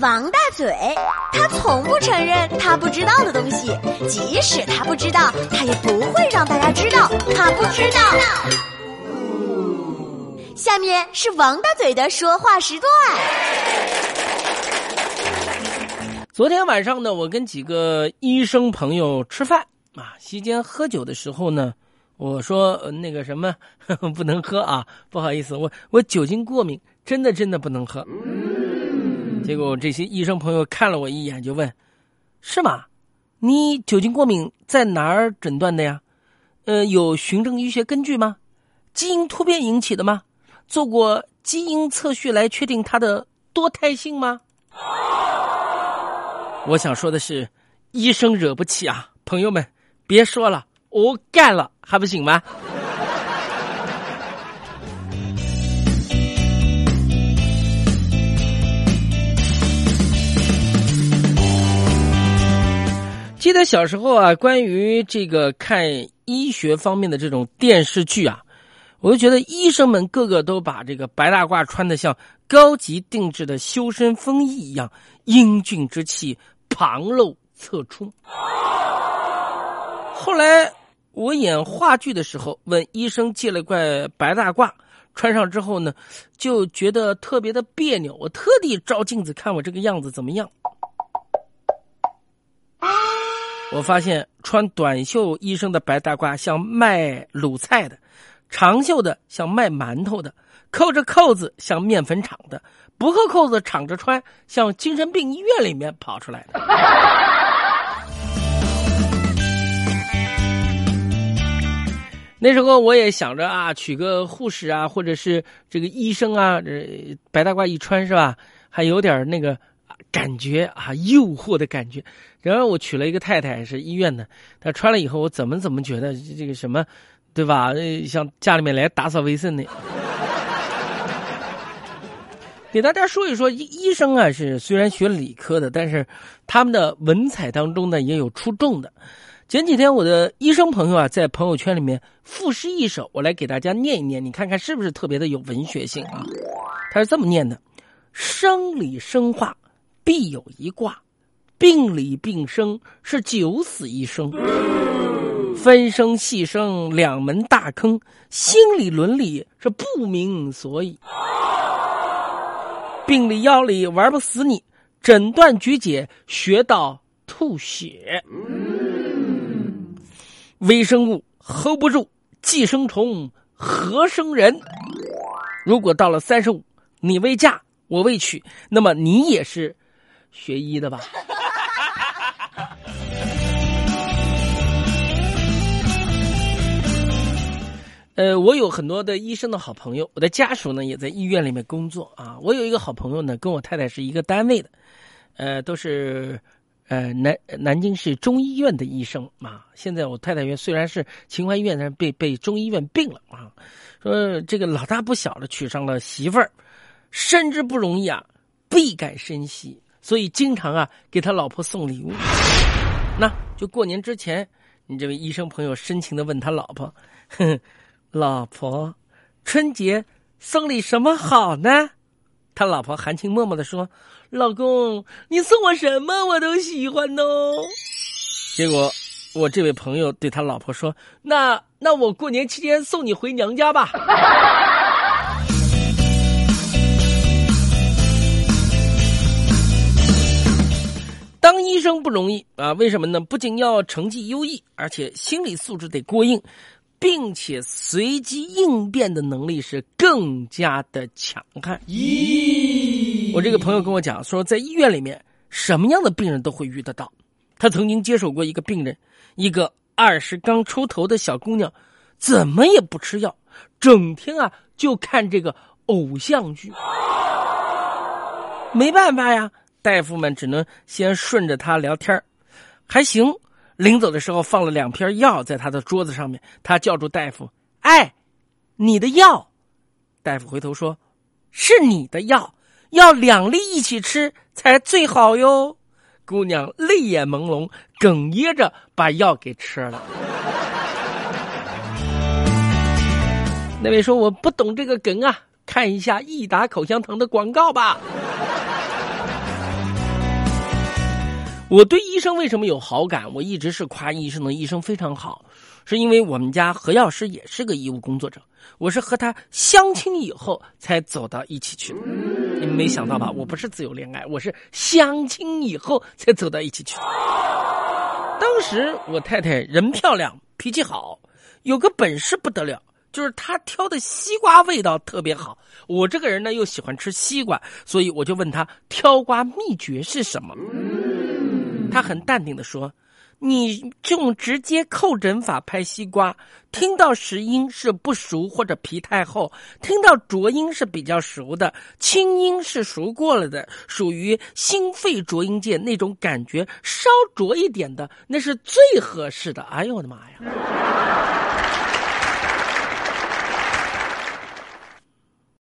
王大嘴，他从不承认他不知道的东西，即使他不知道，他也不会让大家知道他不知道。下面是王大嘴的说话时段。昨天晚上呢，我跟几个医生朋友吃饭啊，席间喝酒的时候呢，我说、那个什么 不能喝啊，不好意思，我我酒精过敏，真的真的不能喝。结果这些医生朋友看了我一眼，就问：“是吗？你酒精过敏在哪儿诊断的呀？呃，有循证医学根据吗？基因突变引起的吗？做过基因测序来确定它的多态性吗？”我想说的是，医生惹不起啊，朋友们，别说了，我干了还不行吗？记得小时候啊，关于这个看医学方面的这种电视剧啊，我就觉得医生们个个都把这个白大褂穿的像高级定制的修身风衣一样，英俊之气旁露侧出。后来我演话剧的时候，问医生借了块白大褂，穿上之后呢，就觉得特别的别扭。我特地照镜子看我这个样子怎么样。我发现穿短袖医生的白大褂像卖卤菜的，长袖的像卖馒头的，扣着扣子像面粉厂的，不扣扣子敞着穿像精神病医院里面跑出来的。那时候我也想着啊，娶个护士啊，或者是这个医生啊，这白大褂一穿是吧，还有点那个感觉啊，诱惑的感觉。然后我娶了一个太太，是医院的，她穿了以后，我怎么怎么觉得这个什么，对吧？像家里面来打扫卫生的。给大家说一说，医医生啊是虽然学理科的，但是他们的文采当中呢也有出众的。前几天我的医生朋友啊在朋友圈里面赋诗一首，我来给大家念一念，你看看是不是特别的有文学性啊？他是这么念的：生理生化必有一卦。病理病生是九死一生，分生细生两门大坑，心理伦理是不明所以。病理药理玩不死你，诊断局解学到吐血。微生物 hold 不住，寄生虫何生人？如果到了三十五，你未嫁我未娶，那么你也是学医的吧？呃，我有很多的医生的好朋友，我的家属呢也在医院里面工作啊。我有一个好朋友呢，跟我太太是一个单位的，呃，都是呃南南京市中医院的医生啊。现在我太太院虽然是秦淮医院，但是被被中医院并了啊。说这个老大不小了，娶上了媳妇儿，身之不容易啊，倍感珍惜，所以经常啊给他老婆送礼物。那就过年之前，你这位医生朋友深情的问他老婆，哼。老婆，春节送礼什么好呢？他老婆含情脉脉的说：“老公，你送我什么我都喜欢哦。”结果我这位朋友对他老婆说：“那那我过年期间送你回娘家吧。”医生不容易啊，为什么呢？不仅要成绩优异，而且心理素质得过硬。并且随机应变的能力是更加的强悍。咦，我这个朋友跟我讲说，在医院里面，什么样的病人都会遇得到。他曾经接手过一个病人，一个二十刚出头的小姑娘，怎么也不吃药，整天啊就看这个偶像剧。没办法呀，大夫们只能先顺着他聊天还行。临走的时候放了两片药在他的桌子上面，他叫住大夫：“哎，你的药。”大夫回头说：“是你的药，要两粒一起吃才最好哟。”姑娘泪眼朦胧，哽咽着把药给吃了。那位说：“我不懂这个梗啊，看一下益达口香糖的广告吧。”我对医生为什么有好感？我一直是夸医生的，医生非常好，是因为我们家何药师也是个医务工作者，我是和他相亲以后才走到一起去的。你们没想到吧？我不是自由恋爱，我是相亲以后才走到一起去的。当时我太太人漂亮，脾气好，有个本事不得了，就是她挑的西瓜味道特别好。我这个人呢又喜欢吃西瓜，所以我就问她挑瓜秘诀是什么。他很淡定的说：“你用直接叩诊法拍西瓜，听到实音是不熟或者皮太厚，听到浊音是比较熟的，清音是熟过了的，属于心肺浊音界那种感觉稍浊一点的，那是最合适的。”哎呦我的妈呀！